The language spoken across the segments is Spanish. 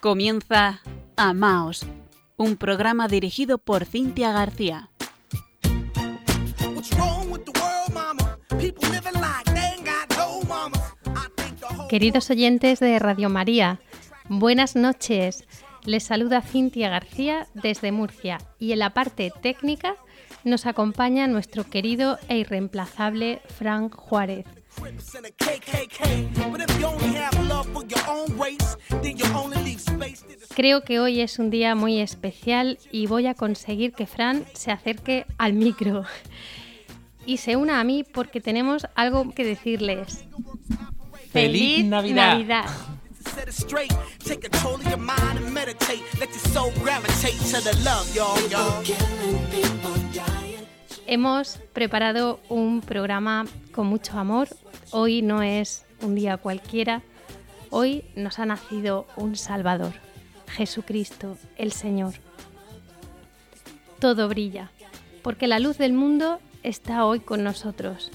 Comienza Amaos, un programa dirigido por Cintia García. Queridos oyentes de Radio María, buenas noches. Les saluda Cintia García desde Murcia y en la parte técnica nos acompaña nuestro querido e irreemplazable Frank Juárez. Creo que hoy es un día muy especial y voy a conseguir que Fran se acerque al micro y se una a mí porque tenemos algo que decirles. ¡Feliz, Navidad! Hemos preparado un programa con mucho amor. Hoy no es un día cualquiera. Hoy nos ha nacido un Salvador, Jesucristo, el Señor. Todo brilla, porque la luz del mundo está hoy con nosotros.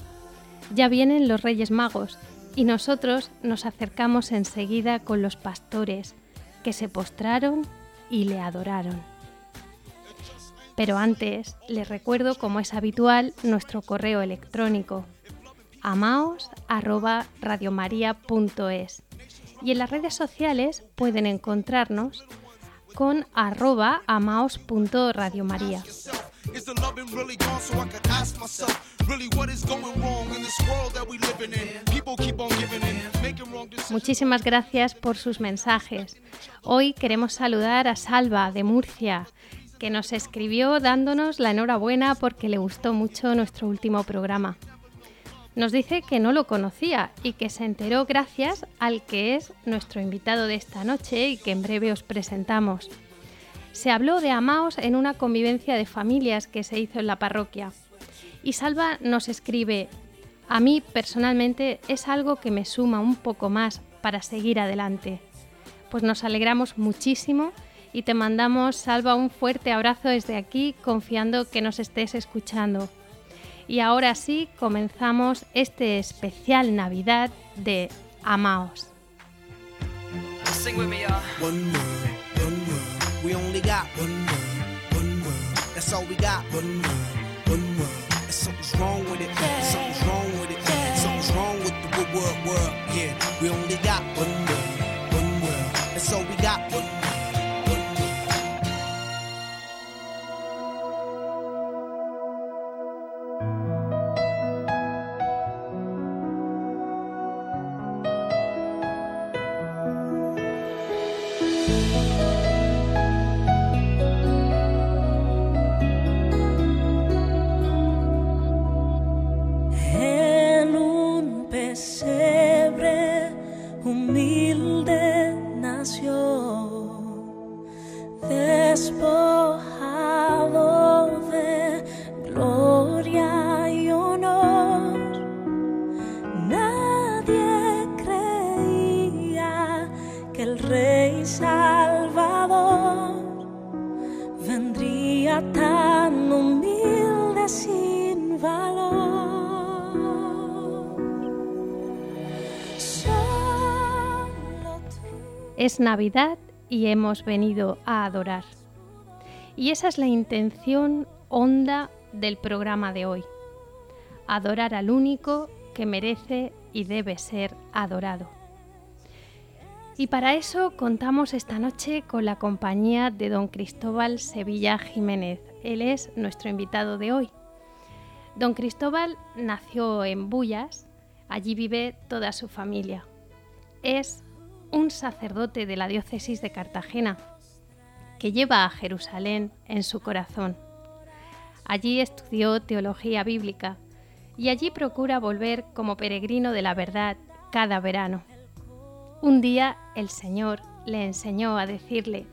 Ya vienen los Reyes Magos y nosotros nos acercamos enseguida con los pastores que se postraron y le adoraron. Pero antes les recuerdo, como es habitual, nuestro correo electrónico amaos@radiomaria.es y en las redes sociales pueden encontrarnos con arroba amaos.radiomaria. Muchísimas gracias por sus mensajes. Hoy queremos saludar a Salva de Murcia, que nos escribió dándonos la enhorabuena porque le gustó mucho nuestro último programa. Nos dice que no lo conocía y que se enteró gracias al que es nuestro invitado de esta noche y que en breve os presentamos. Se habló de Amaos en una convivencia de familias que se hizo en la parroquia. Y Salva nos escribe, a mí personalmente es algo que me suma un poco más para seguir adelante. Pues nos alegramos muchísimo y te mandamos, Salva, un fuerte abrazo desde aquí, confiando que nos estés escuchando. Y ahora sí, comenzamos este especial Navidad de Amaos. Es Navidad y hemos venido a adorar. Y esa es la intención honda del programa de hoy. Adorar al único que merece y debe ser adorado. Y para eso contamos esta noche con la compañía de don Cristóbal Sevilla Jiménez. Él es nuestro invitado de hoy. Don Cristóbal nació en Bullas, allí vive toda su familia. Es un sacerdote de la diócesis de Cartagena, que lleva a Jerusalén en su corazón. Allí estudió teología bíblica y allí procura volver como peregrino de la verdad cada verano. Un día el Señor le enseñó a decirle,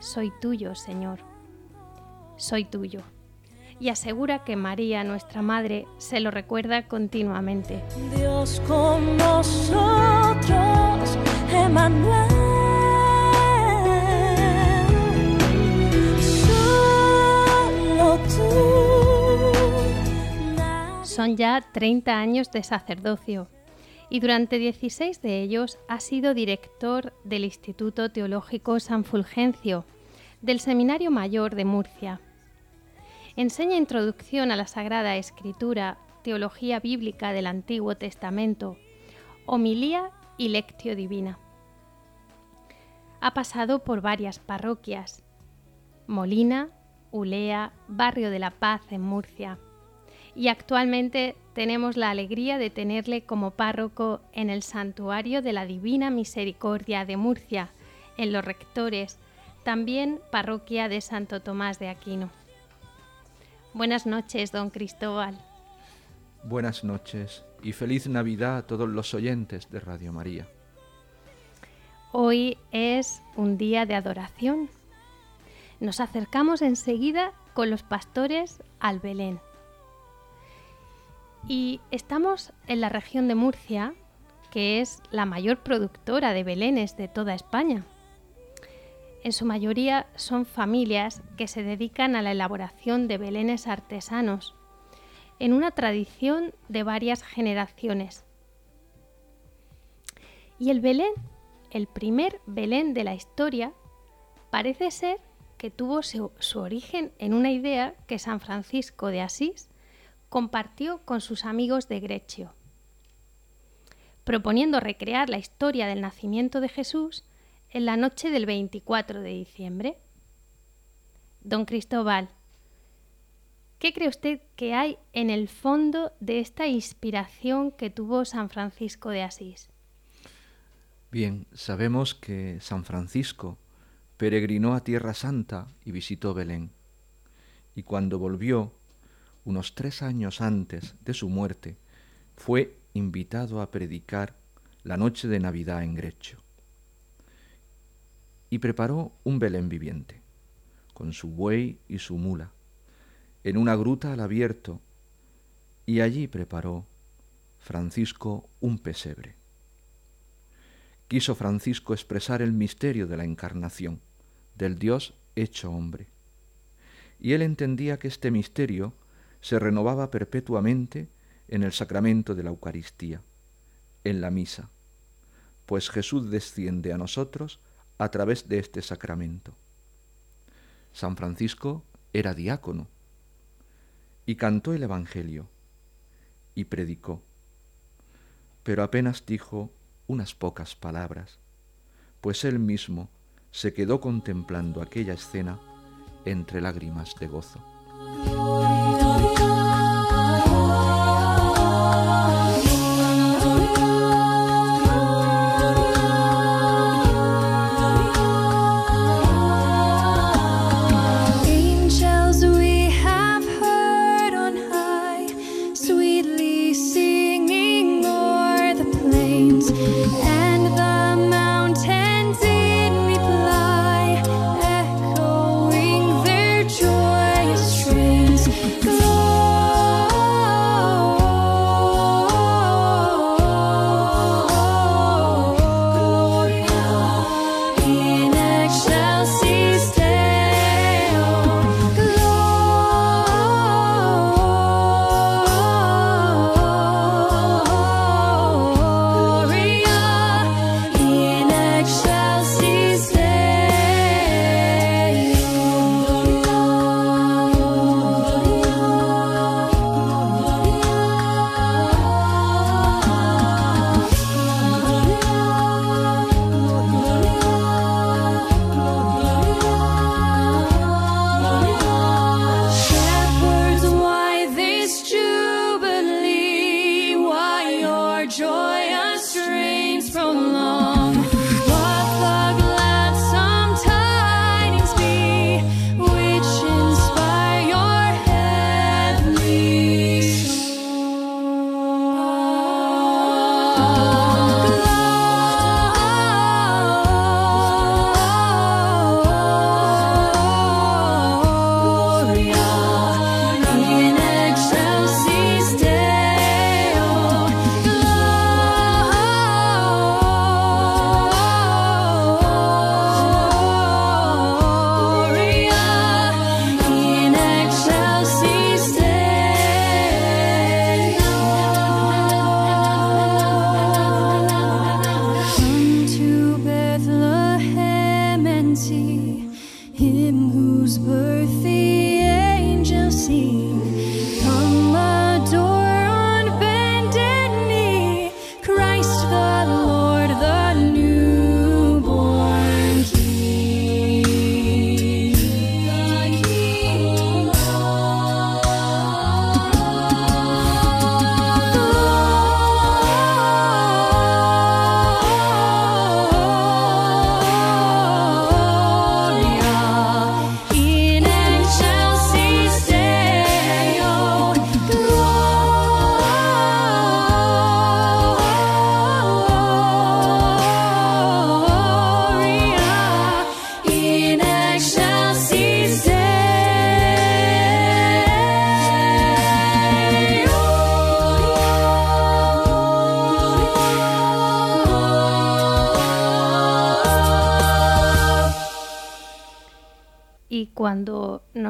Soy tuyo, Señor, soy tuyo. Y asegura que María, nuestra Madre, se lo recuerda continuamente. Dios con nosotros son ya 30 años de sacerdocio y durante 16 de ellos ha sido director del Instituto Teológico San Fulgencio, del Seminario Mayor de Murcia. Enseña introducción a la Sagrada Escritura, teología bíblica del Antiguo Testamento, homilía y lectio divina. Ha pasado por varias parroquias, Molina, Ulea, Barrio de la Paz en Murcia, y actualmente tenemos la alegría de tenerle como párroco en el Santuario de la Divina Misericordia de Murcia, en los rectores, también parroquia de Santo Tomás de Aquino. Buenas noches, don Cristóbal. Buenas noches y feliz Navidad a todos los oyentes de Radio María. Hoy es un día de adoración. Nos acercamos enseguida con los pastores al Belén. Y estamos en la región de Murcia, que es la mayor productora de belenes de toda España. En su mayoría son familias que se dedican a la elaboración de belenes artesanos, en una tradición de varias generaciones. Y el Belén, el primer Belén de la historia, parece ser que tuvo su, origen en una idea que San Francisco de Asís compartió con sus amigos de Grecio, proponiendo recrear la historia del nacimiento de Jesús en la noche del 24 de diciembre. Don Cristóbal, ¿qué cree usted que hay en el fondo de esta inspiración que tuvo San Francisco de Asís? Bien, sabemos que San Francisco peregrinó a Tierra Santa y visitó Belén, y cuando volvió unos tres años antes de su muerte, fue invitado a predicar la noche de Navidad en Grecho. Y preparó un Belén viviente, con su buey y su mula, en una gruta al abierto, y allí preparó Francisco un pesebre. Quiso Francisco expresar el misterio de la encarnación, del Dios hecho hombre. Y él entendía que este misterio se renovaba perpetuamente en el sacramento de la Eucaristía, en la misa, pues Jesús desciende a nosotros a través de este sacramento. San Francisco era diácono y cantó el Evangelio y predicó, pero apenas dijo unas pocas palabras, pues él mismo se quedó contemplando aquella escena entre lágrimas de gozo.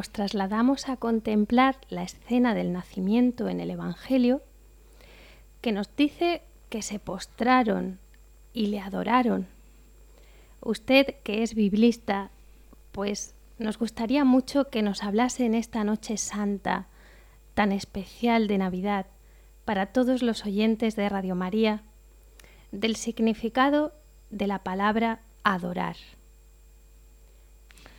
Nos trasladamos a contemplar la escena del nacimiento en el Evangelio, que nos dice que se postraron y le adoraron. Usted, que es biblista, pues nos gustaría mucho que nos hablase en esta noche santa, tan especial de Navidad, para todos los oyentes de Radio María, del significado de la palabra adorar.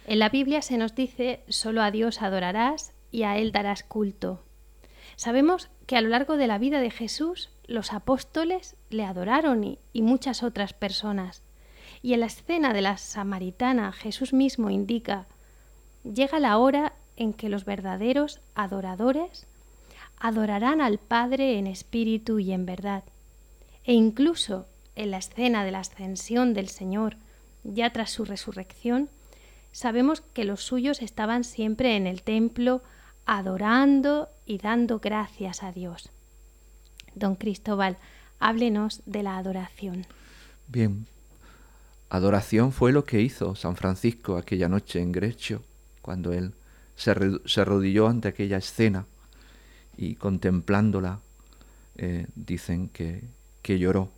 En la Biblia se nos dice, solo a Dios adorarás y a Él darás culto. Sabemos que a lo largo de la vida de Jesús los apóstoles le adoraron y, y, muchas otras personas. Y en la escena de la samaritana Jesús mismo indica, llega la hora en que los verdaderos adoradores adorarán al Padre en espíritu y en verdad. E incluso en la escena de la ascensión del Señor, ya tras su resurrección, sabemos que los suyos estaban siempre en el templo adorando y dando gracias a Dios. Don Cristóbal, háblenos de la adoración. Bien, adoración fue lo que hizo San Francisco aquella noche en Grecio, cuando él se, arrodilló ante aquella escena y contemplándola eh, dicen que, que lloró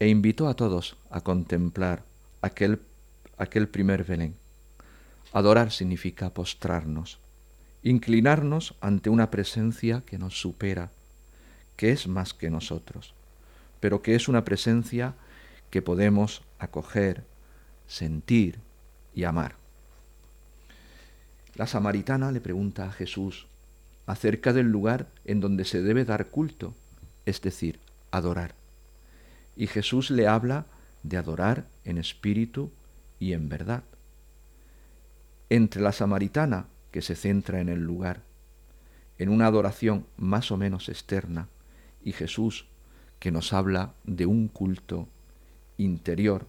e invitó a todos a contemplar aquel, aquel primer Belén. Adorar significa postrarnos, inclinarnos ante una presencia que nos supera, que es más que nosotros, pero que es una presencia que podemos acoger, sentir y amar. La samaritana le pregunta a Jesús acerca del lugar en donde se debe dar culto, es decir, adorar. Y Jesús le habla de adorar en espíritu y en verdad. Entre la samaritana, que se centra en el lugar, en una adoración más o menos externa, y Jesús, que nos habla de un culto interior,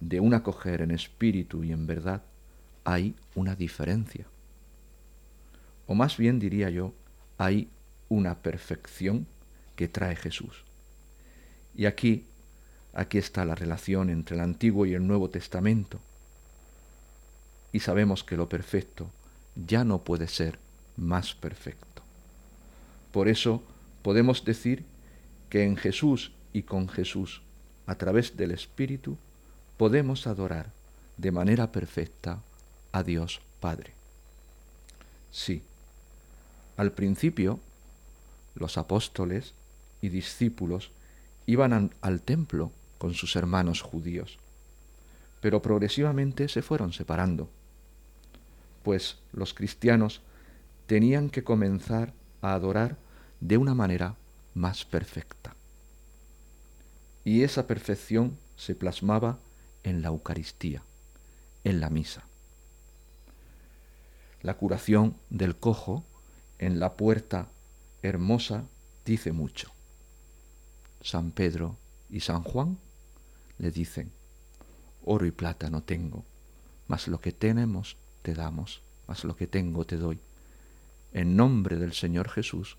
de un acoger en espíritu y en verdad, hay una diferencia. O más bien diría yo, hay una perfección que trae Jesús. Y aquí Aquí está la relación entre el Antiguo y el Nuevo Testamento. Y sabemos que lo perfecto ya no puede ser más perfecto. Por eso podemos decir que en Jesús y con Jesús, a través del Espíritu, podemos adorar de manera perfecta a Dios Padre. Sí, al principio los apóstoles y discípulos iban al templo con sus hermanos judíos. Pero progresivamente se fueron separando, pues los cristianos tenían que comenzar a adorar de una manera más perfecta. Y esa perfección se plasmaba en la Eucaristía, en la misa. La curación del cojo en la puerta hermosa dice mucho. San Pedro y San Juan le dicen, oro y plata no tengo, mas lo que tenemos te damos, mas lo que tengo te doy. En nombre del Señor Jesús,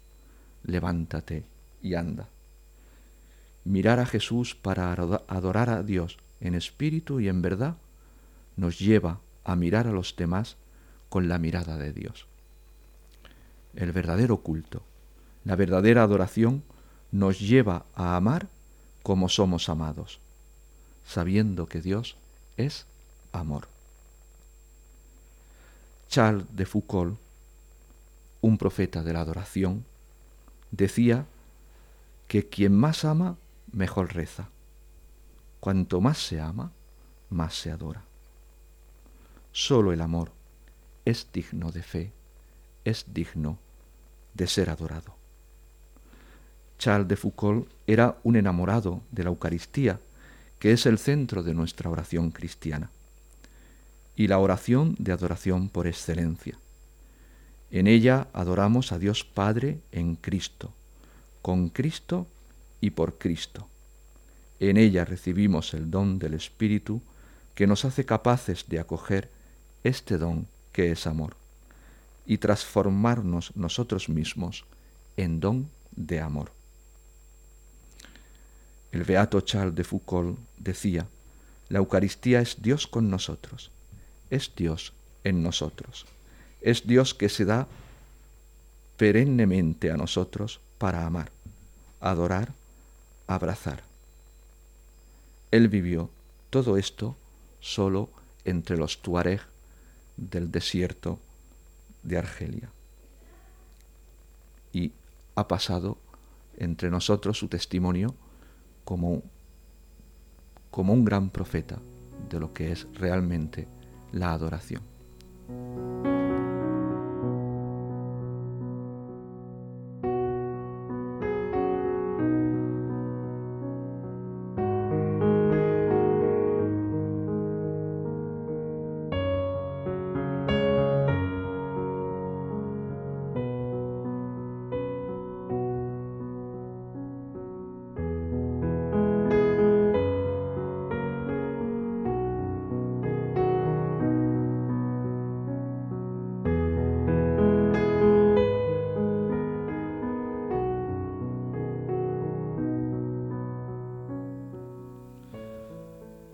levántate y anda. Mirar a Jesús para adorar a Dios en espíritu y en verdad nos lleva a mirar a los demás con la mirada de Dios. El verdadero culto, la verdadera adoración nos lleva a amar como somos amados sabiendo que Dios es amor. Charles de Foucault, un profeta de la adoración, decía que quien más ama, mejor reza. Cuanto más se ama, más se adora. Solo el amor es digno de fe, es digno de ser adorado. Charles de Foucault era un enamorado de la Eucaristía que es el centro de nuestra oración cristiana, y la oración de adoración por excelencia. En ella adoramos a Dios Padre en Cristo, con Cristo y por Cristo. En ella recibimos el don del Espíritu que nos hace capaces de acoger este don que es amor y transformarnos nosotros mismos en don de amor. El beato Charles de Foucault decía, la Eucaristía es Dios con nosotros, es Dios en nosotros. Es Dios que se da perennemente a nosotros para amar, adorar, abrazar. Él vivió todo esto solo entre los tuareg del desierto de Argelia. Y ha pasado entre nosotros su testimonio como, como un gran profeta de lo que es realmente la adoración.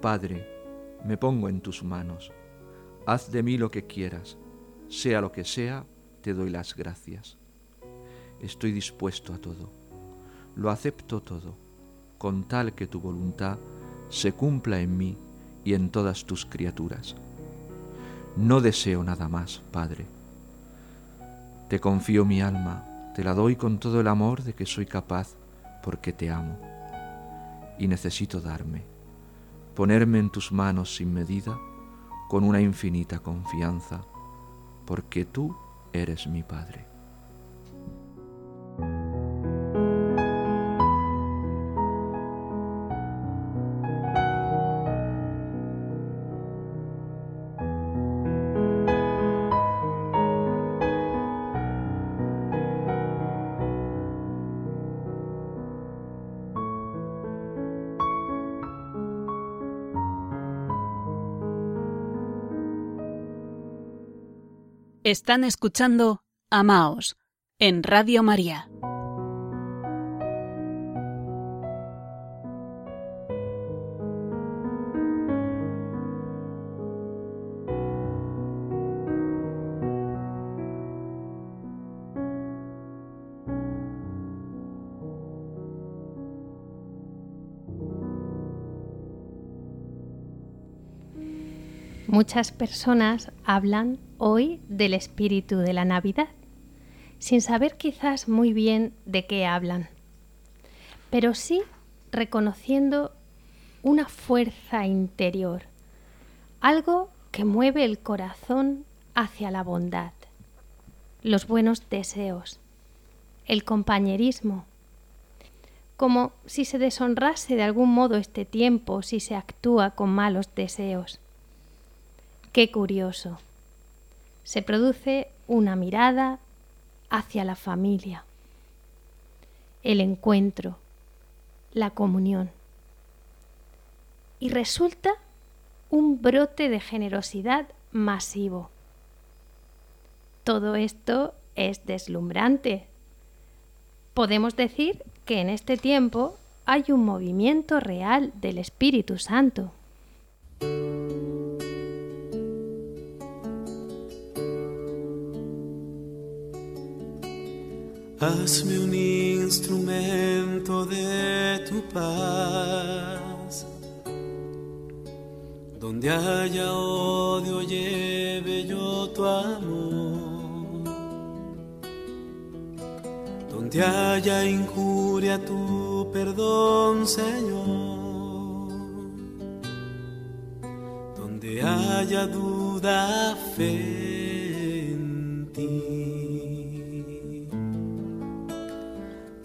Padre, me pongo en tus manos. Haz de mí lo que quieras. Sea lo que sea, te doy las gracias. Estoy dispuesto a todo. Lo acepto todo, con tal que tu voluntad se cumpla en mí y en todas tus criaturas. No deseo nada más, Padre. Te confío mi alma, te la doy con todo el amor de que soy capaz, porque te amo. Y necesito darme ponerme en tus manos sin medida, con una infinita confianza, porque tú eres mi Padre. Están escuchando Amaos en Radio María. Muchas personas hablan hoy del espíritu de la Navidad, sin saber quizás muy bien de qué hablan, pero sí reconociendo una fuerza interior, algo que mueve el corazón hacia la bondad, los buenos deseos, el compañerismo, como si se deshonrase de algún modo este tiempo si se actúa con malos deseos. Qué curioso se produce una mirada hacia la familia, el encuentro, la comunión. Y resulta un brote de generosidad masivo. Todo esto es deslumbrante. Podemos decir que en este tiempo hay un movimiento real del Espíritu Santo. Hazme un instrumento de tu paz. Donde haya odio, lleve yo tu amor. Donde haya injuria, tu perdón, Señor. Donde haya duda, fe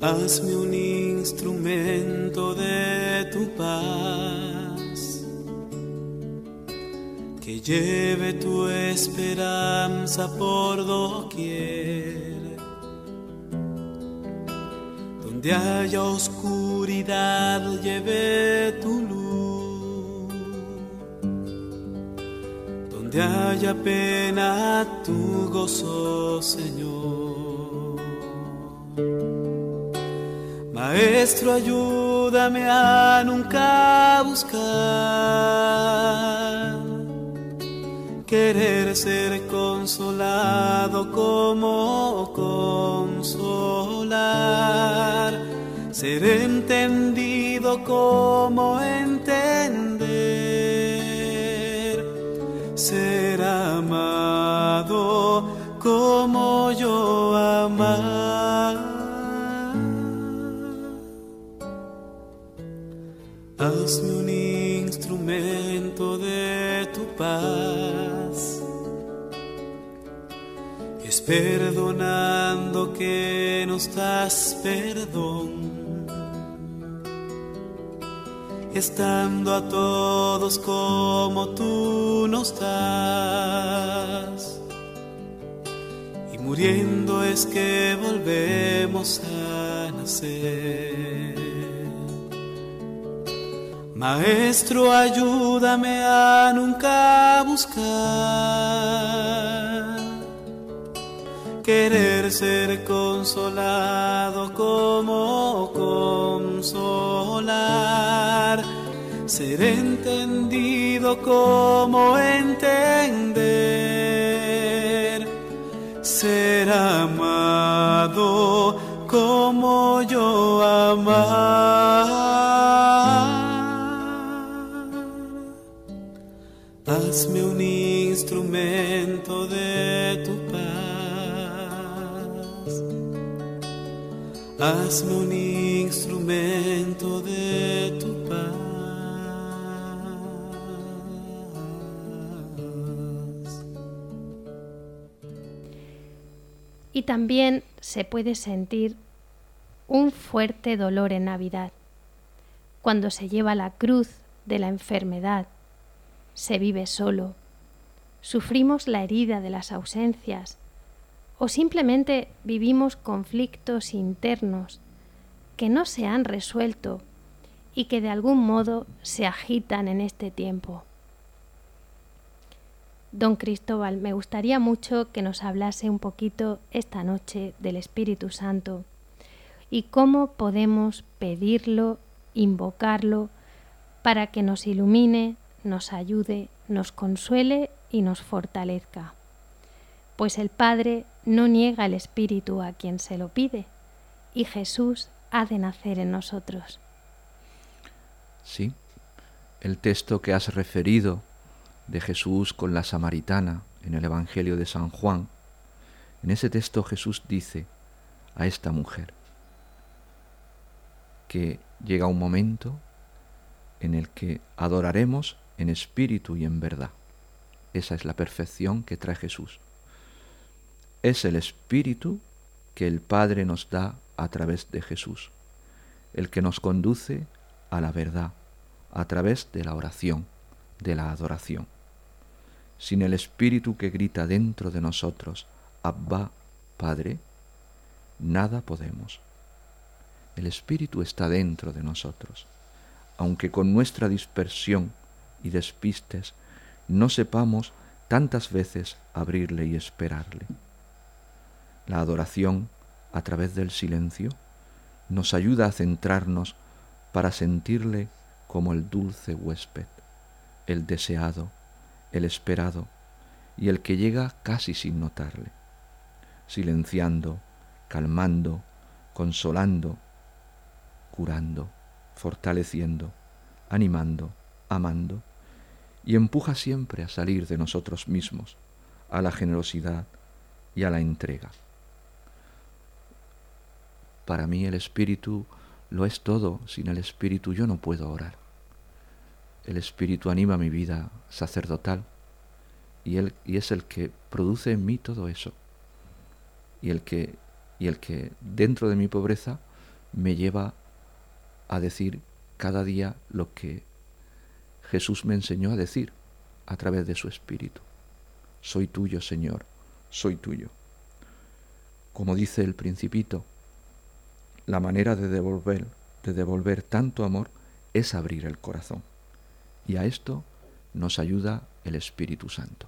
Hazme un instrumento de tu paz, que lleve tu esperanza por doquier. Donde haya oscuridad, lleve tu luz. Donde haya pena, tu gozo, Señor. Maestro, ayúdame a nunca buscar querer ser consolado como consolar, ser entendido como entender, ser amado como yo amar. Hazme un instrumento de tu paz. Es perdonando que nos das perdón. Estando a todos como tú nos das. Y muriendo es que volvemos a nacer. Maestro, ayúdame a nunca buscar querer ser consolado como consolar, ser entendido como entender, ser amado Hazme un instrumento de tu paz. Hazme un instrumento de tu paz. Y también se puede sentir un fuerte dolor en Navidad, cuando se lleva la cruz de la enfermedad se vive solo, sufrimos la herida de las ausencias o simplemente vivimos conflictos internos que no se han resuelto y que de algún modo se agitan en este tiempo. Don Cristóbal, me gustaría mucho que nos hablase un poquito esta noche del Espíritu Santo y cómo podemos pedirlo, invocarlo, para que nos ilumine, nos ayude, nos consuele y nos fortalezca. Pues el Padre no niega el Espíritu a quien se lo pide, y Jesús ha de nacer en nosotros. Sí, el texto que has referido de Jesús con la samaritana en el Evangelio de San Juan, en ese texto Jesús dice a esta mujer que llega un momento en el que adoraremos en espíritu y en verdad. Esa es la perfección que trae Jesús. Es el espíritu que el Padre nos da a través de Jesús, el que nos conduce a la verdad a través de la oración, de la adoración. Sin el espíritu que grita dentro de nosotros, Abba, Padre, nada podemos. El espíritu está dentro de nosotros, aunque con nuestra dispersión y despistes, no sepamos tantas veces abrirle y esperarle. La adoración, a través del silencio, nos ayuda a centrarnos para sentirle como el dulce huésped, el deseado, el esperado y el que llega casi sin notarle, silenciando, calmando, consolando, curando, fortaleciendo, animando, amando y empuja siempre a salir de nosotros mismos, a la generosidad y a la entrega. Para mí el Espíritu lo es todo, sin el Espíritu yo no puedo orar. El Espíritu anima mi vida sacerdotal y, él, y es el que produce en mí todo eso. Y el, que, y el que dentro de mi pobreza me lleva a decir cada día lo que Jesús me enseñó a decir a través de su Espíritu. Soy tuyo, Señor, soy tuyo. Como dice el principito, la manera de devolver, de devolver tanto amor es abrir el corazón. Y a esto nos ayuda el Espíritu Santo.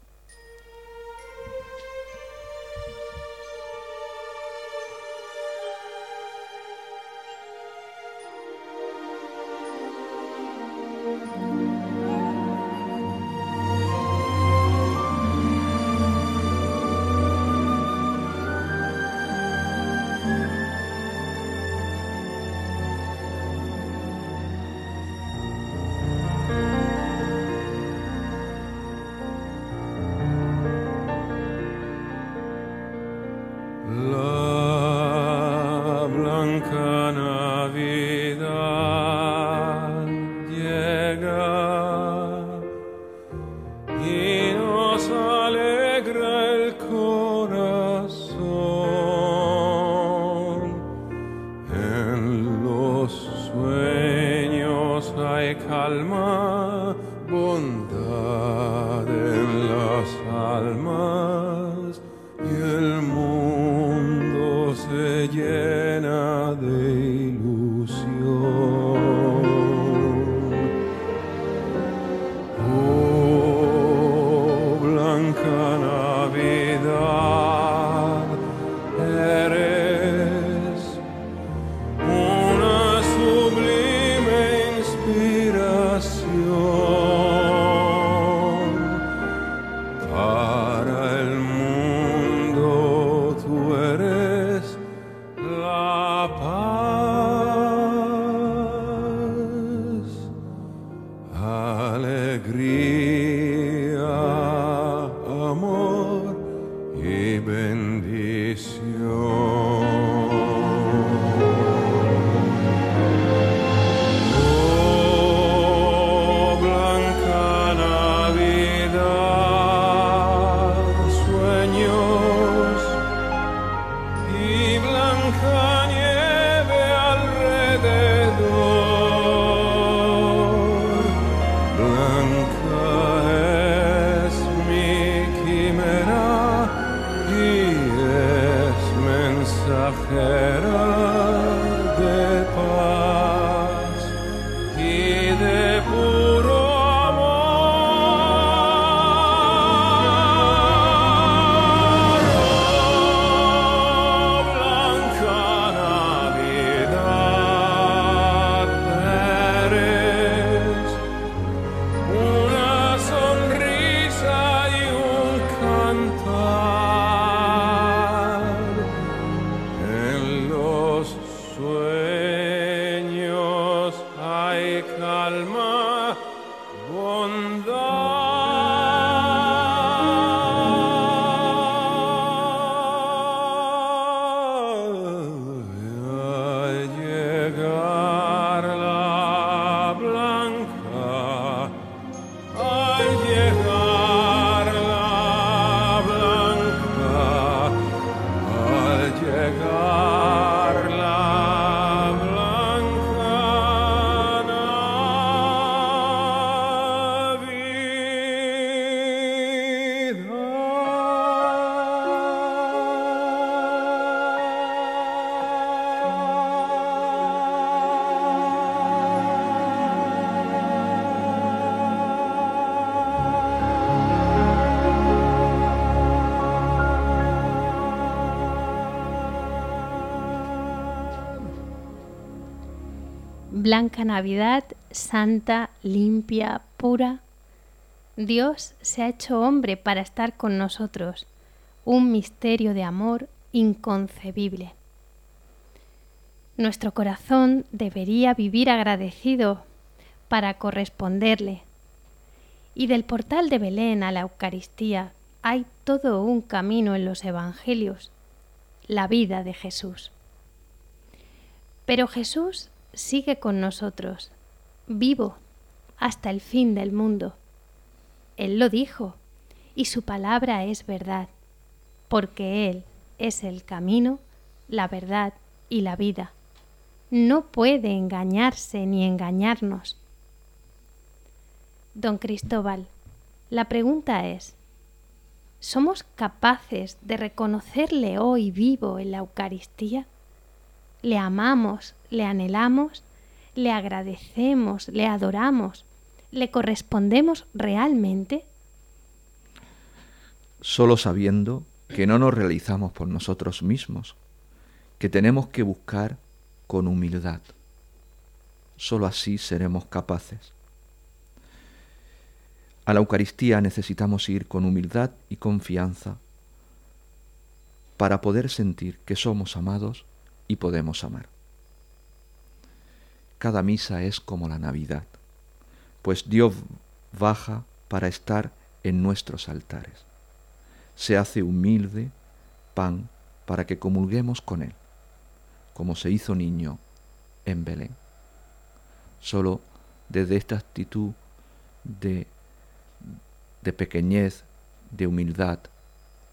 Maria. Blanca Navidad, santa, limpia, pura. Dios se ha hecho hombre para estar con nosotros, un misterio de amor inconcebible. Nuestro corazón debería vivir agradecido para corresponderle. Y del portal de Belén a la Eucaristía hay todo un camino en los Evangelios, la vida de Jesús. Pero Jesús sigue con nosotros, vivo hasta el fin del mundo. Él lo dijo, y su palabra es verdad, porque Él es el camino, la verdad y la vida. No puede engañarse ni engañarnos. Don Cristóbal, la pregunta es, ¿somos capaces de reconocerle hoy vivo en la Eucaristía? Le amamos, le anhelamos, le agradecemos, le adoramos, le correspondemos realmente? Solo sabiendo que no nos realizamos por nosotros mismos, que tenemos que buscar con humildad. Solo así seremos capaces. A la Eucaristía necesitamos ir con humildad y confianza para poder sentir que somos amados y podemos amar. Cada misa es como la Navidad, pues Dios baja para estar en nuestros altares. Se hace humilde pan para que comulguemos con Él, como se hizo niño en Belén. Solo desde esta actitud de, de pequeñez, de humildad,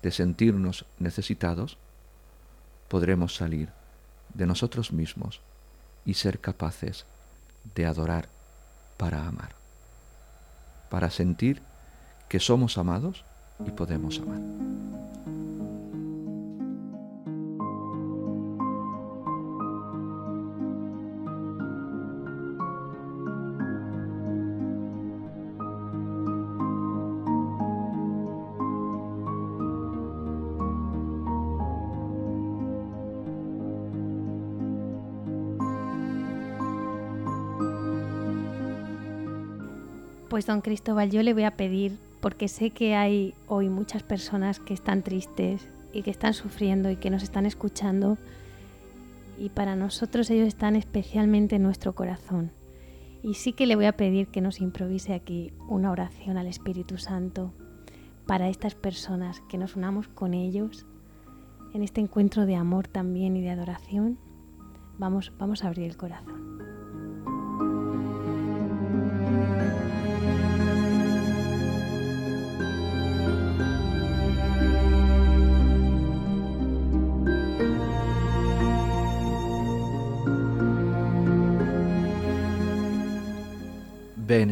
de sentirnos necesitados, podremos salir de nosotros mismos y ser capaces de adorar para amar, para sentir que somos amados y podemos amar. Pues don Cristóbal, yo le voy a pedir, porque sé que hay hoy muchas personas que están tristes y que están sufriendo y que nos están escuchando, y para nosotros ellos están especialmente en nuestro corazón. Y sí que le voy a pedir que nos improvise aquí una oración al Espíritu Santo para estas personas, que nos unamos con ellos en este encuentro de amor también y de adoración. Vamos, vamos a abrir el corazón.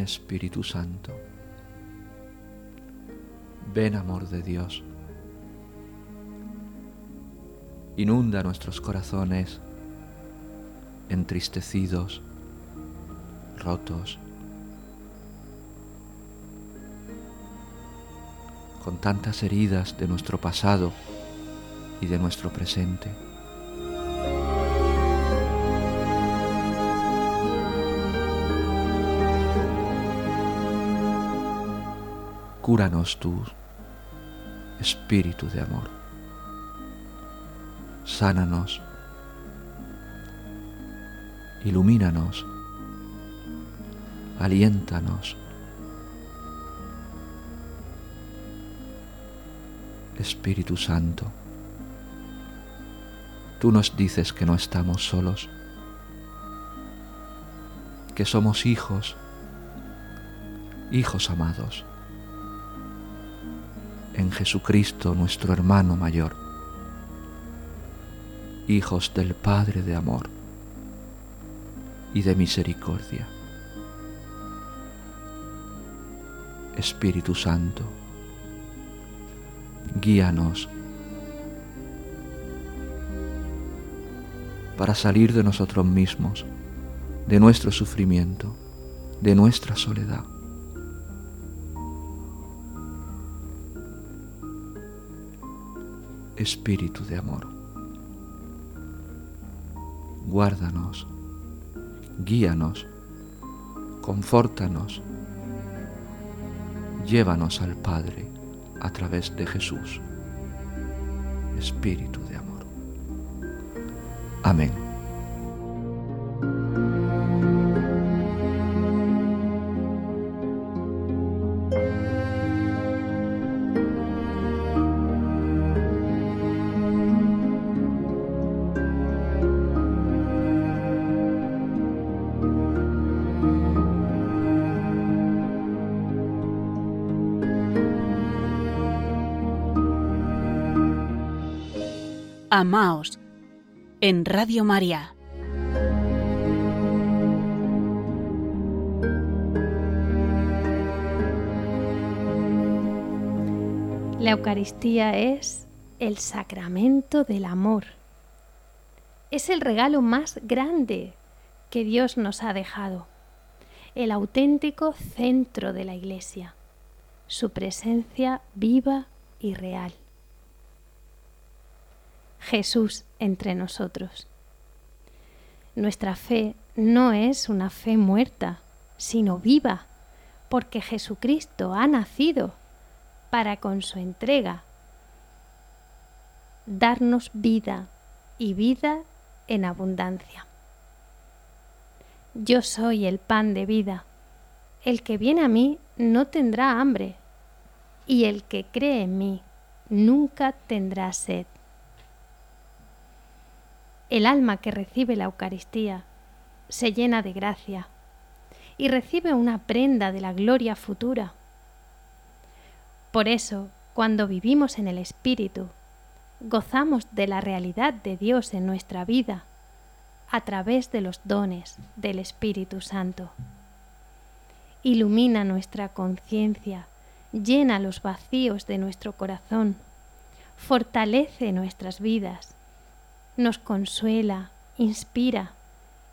Espíritu Santo, ven amor de Dios, inunda nuestros corazones entristecidos, rotos, con tantas heridas de nuestro pasado y de nuestro presente. Cúranos tú, Espíritu de amor. Sánanos. Ilumínanos. Aliéntanos. Espíritu Santo, tú nos dices que no estamos solos, que somos hijos, hijos amados en Jesucristo nuestro hermano mayor, hijos del Padre de amor y de misericordia. Espíritu Santo, guíanos para salir de nosotros mismos, de nuestro sufrimiento, de nuestra soledad Espíritu de amor. Guárdanos, guíanos, confórtanos, llévanos al Padre a través de Jesús. Espíritu de amor. Amén. Amaos en Radio María. La Eucaristía es el sacramento del amor. Es el regalo más grande que Dios nos ha dejado, el auténtico centro de la Iglesia, su presencia viva y real. Jesús entre nosotros. Nuestra fe no es una fe muerta, sino viva, porque Jesucristo ha nacido para con su entrega darnos vida y vida en abundancia. Yo soy el pan de vida. El que viene a mí no tendrá hambre, y el que cree en mí nunca tendrá sed. El alma que recibe la Eucaristía se llena de gracia y recibe una prenda de la gloria futura. Por eso Cuando vivimos en el Espíritu, gozamos de la realidad de Dios en nuestra vida a través de los dones del Espíritu Santo. Ilumina nuestra conciencia, llena los vacíos de nuestro corazón, fortalece nuestras vidas, nos consuela, inspira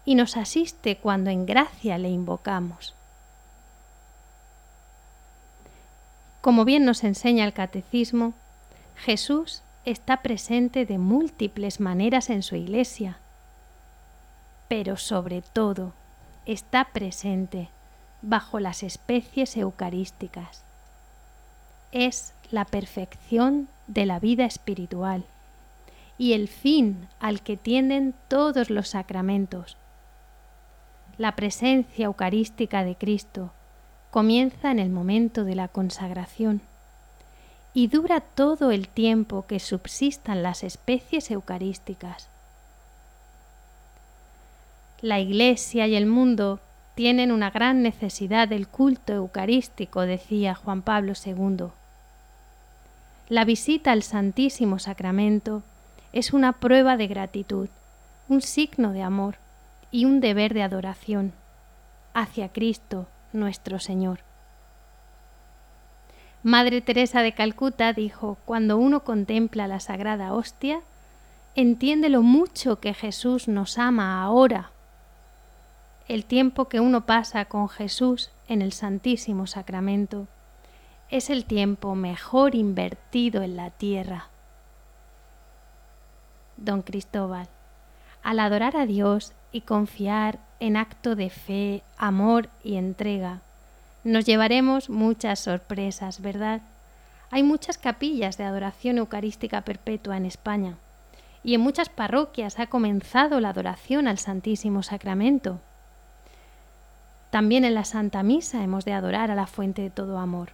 y nos asiste cuando en gracia le invocamos. Como bien nos enseña el catecismo, Jesús está presente de múltiples maneras en su iglesia, pero sobre todo está presente bajo las especies eucarísticas. Es la perfección de la vida espiritual y el fin al que tienden todos los sacramentos. La presencia eucarística de Cristo comienza en el momento de la consagración y dura todo el tiempo que subsistan las especies eucarísticas. La Iglesia y el mundo tienen una gran necesidad del culto eucarístico, decía Juan Pablo II. La visita al Santísimo Sacramento es una prueba de gratitud, un signo de amor y un deber de adoración hacia Cristo nuestro Señor. Madre Teresa de Calcuta dijo, cuando uno contempla la sagrada hostia, entiende lo mucho que Jesús nos ama ahora. El tiempo que uno pasa con Jesús en el Santísimo Sacramento es el tiempo mejor invertido en la tierra. Don Cristóbal, al adorar a Dios y confiar en acto de fe, amor y entrega. Nos llevaremos muchas sorpresas, ¿verdad? Hay muchas capillas de adoración eucarística perpetua en España y en muchas parroquias ha comenzado la adoración al Santísimo Sacramento. También en la Santa Misa hemos de adorar a la fuente de todo amor.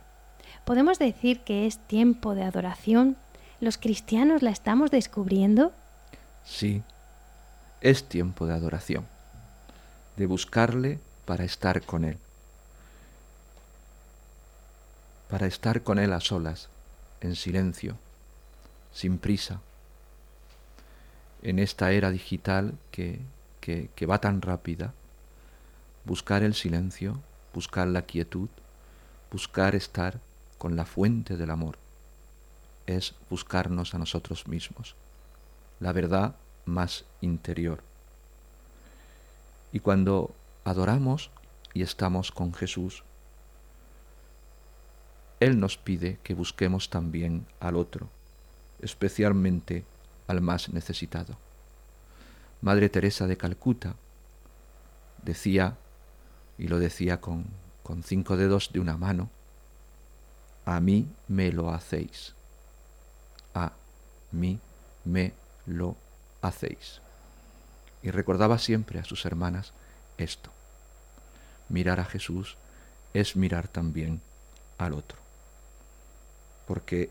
¿Podemos decir que es tiempo de adoración? ¿Los cristianos la estamos descubriendo? Sí, es tiempo de adoración de buscarle para estar con Él, para estar con Él a solas, en silencio, sin prisa, en esta era digital que, que, que va tan rápida, buscar el silencio, buscar la quietud, buscar estar con la fuente del amor, es buscarnos a nosotros mismos, la verdad más interior y cuando adoramos y estamos con Jesús, Él nos pide que busquemos también al otro, especialmente al más necesitado. Madre Teresa de Calcuta decía, y lo decía con, con cinco dedos de una mano, a mí me lo hacéis, a mí me lo hacéis y recordaba siempre a sus hermanas esto. Mirar a Jesús es mirar también al otro, porque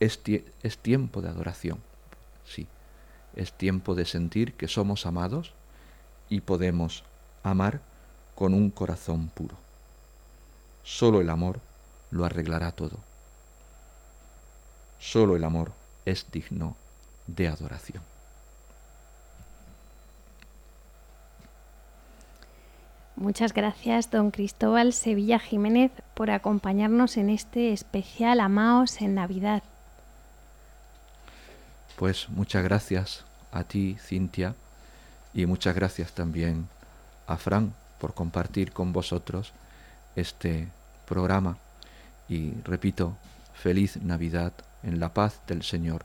es, es tiempo de adoración, sí, es tiempo de sentir que somos amados y podemos amar con un corazón puro. Solo el amor lo arreglará todo. Solo el amor es digno de adoración. Muchas gracias, don Cristóbal Sevilla Jiménez, por acompañarnos en este especial Amaos en Navidad. Pues muchas gracias a ti, Cintia, y muchas gracias también a Fran por compartir con vosotros este programa. Y repito, feliz Navidad en la paz del Señor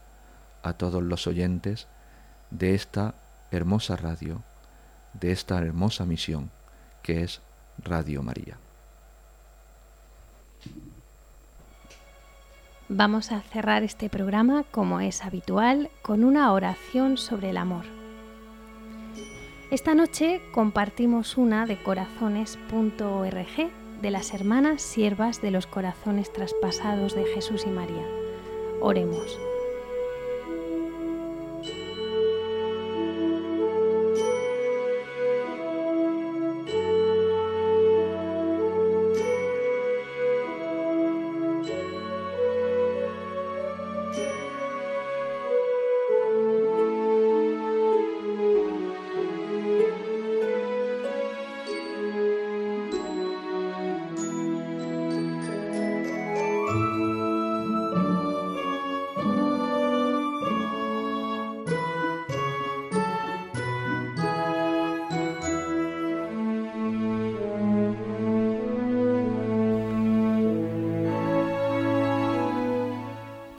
a todos los oyentes de esta hermosa radio, de esta hermosa misión que es Radio María. Vamos a cerrar este programa, como es habitual, con una oración sobre el amor. Esta noche compartimos una de corazones.org de las hermanas siervas de los corazones traspasados de Jesús y María. Oremos.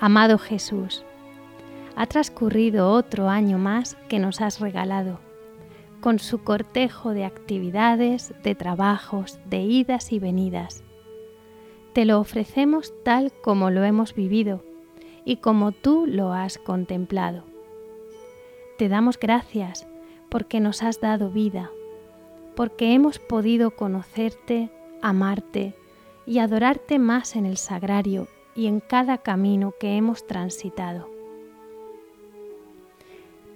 Amado Jesús, ha transcurrido otro año más que nos has regalado, con su cortejo de actividades, de trabajos, de idas y venidas. Te lo ofrecemos tal como lo hemos vivido y como tú lo has contemplado. Te damos gracias porque nos has dado vida, porque hemos podido conocerte, amarte y adorarte más en el sagrario y en cada camino que hemos transitado.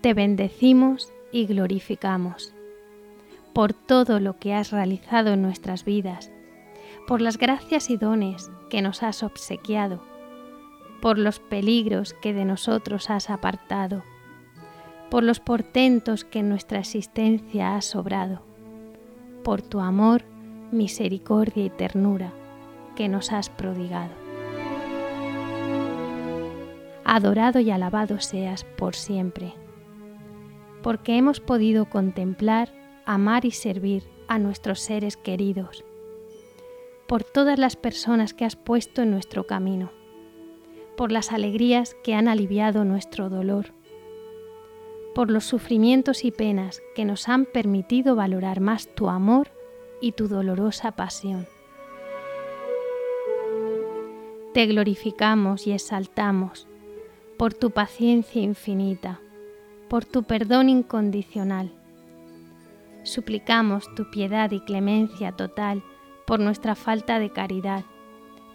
Te bendecimos y glorificamos por todo lo que has realizado en nuestras vidas, por las gracias y dones que nos has obsequiado, por los peligros que de nosotros has apartado, por los portentos que en nuestra existencia has sobrado, por tu amor, misericordia y ternura que nos has prodigado adorado y alabado seas por siempre, porque hemos podido contemplar, amar y servir a nuestros seres queridos, por todas las personas que has puesto en nuestro camino, por las alegrías que han aliviado nuestro dolor, por los sufrimientos y penas que nos han permitido valorar más tu amor y tu dolorosa pasión. Te glorificamos y exaltamos por tu paciencia infinita, por tu perdón incondicional. Suplicamos tu piedad y clemencia total por nuestra falta de caridad,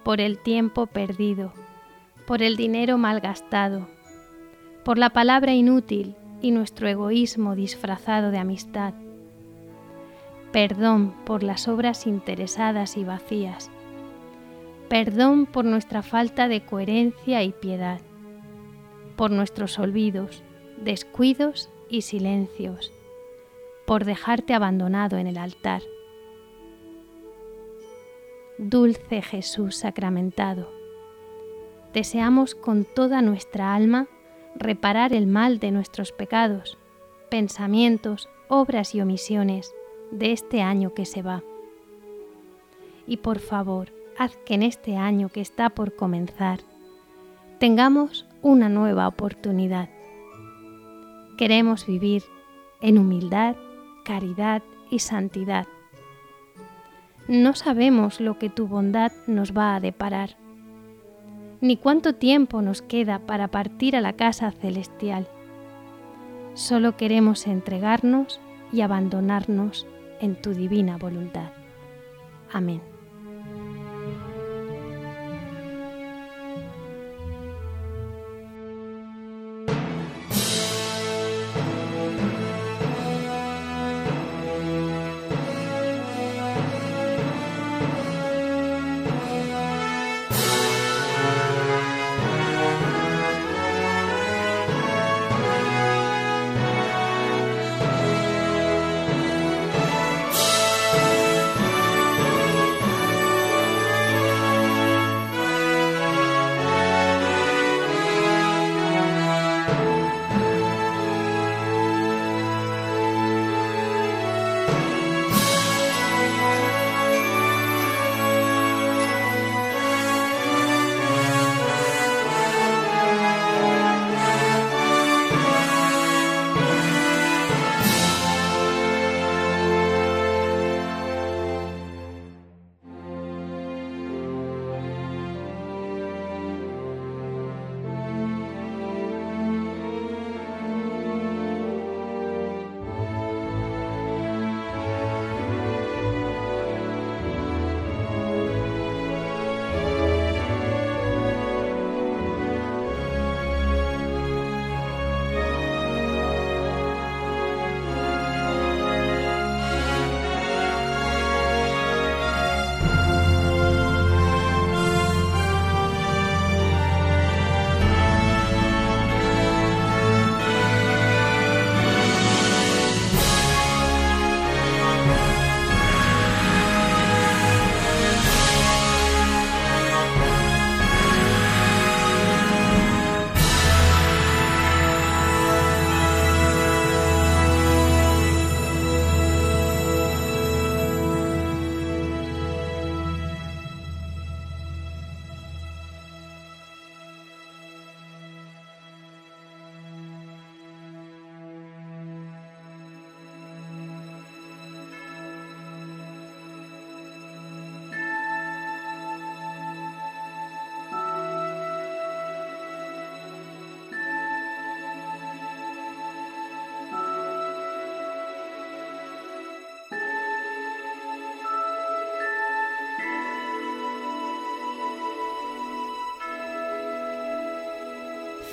por el tiempo perdido, por el dinero malgastado, por la palabra inútil y nuestro egoísmo disfrazado de amistad. Perdón por las obras interesadas y vacías. Perdón por nuestra falta de coherencia y piedad por nuestros olvidos, descuidos y silencios, por dejarte abandonado en el altar. Dulce Jesús sacramentado, deseamos con toda nuestra alma reparar el mal de nuestros pecados, pensamientos, obras y omisiones de este año que se va. Y por favor, haz que en este año que está por comenzar, tengamos una nueva oportunidad. Queremos vivir en humildad, caridad y santidad. No sabemos lo que tu bondad nos va a deparar, ni cuánto tiempo nos queda para partir a la casa celestial. Solo queremos entregarnos y abandonarnos en tu divina voluntad. Amén.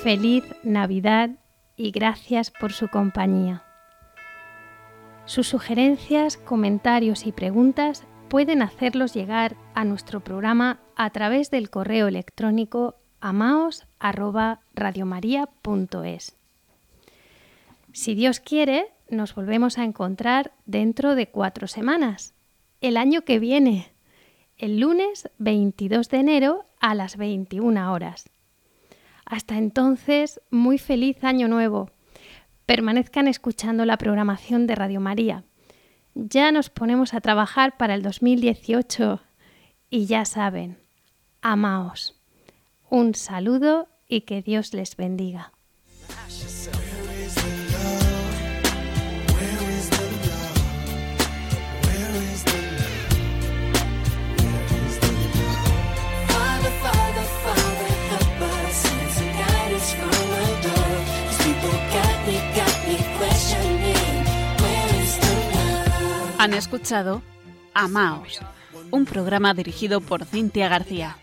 Feliz Navidad y gracias por su compañía. Sus sugerencias, comentarios y preguntas pueden hacerlos llegar a nuestro programa a través del correo electrónico amaos@radiomaria.es. Si Dios quiere, nos volvemos a encontrar dentro de cuatro semanas, el año que viene, el lunes 22 de enero a las 21 horas. Hasta entonces, muy feliz año nuevo. Permanezcan escuchando la programación de Radio María. Ya nos ponemos a trabajar para el 2018 y ya saben, amaos. Un saludo y que Dios les bendiga. Han escuchado Amaos, un programa dirigido por Cintia García.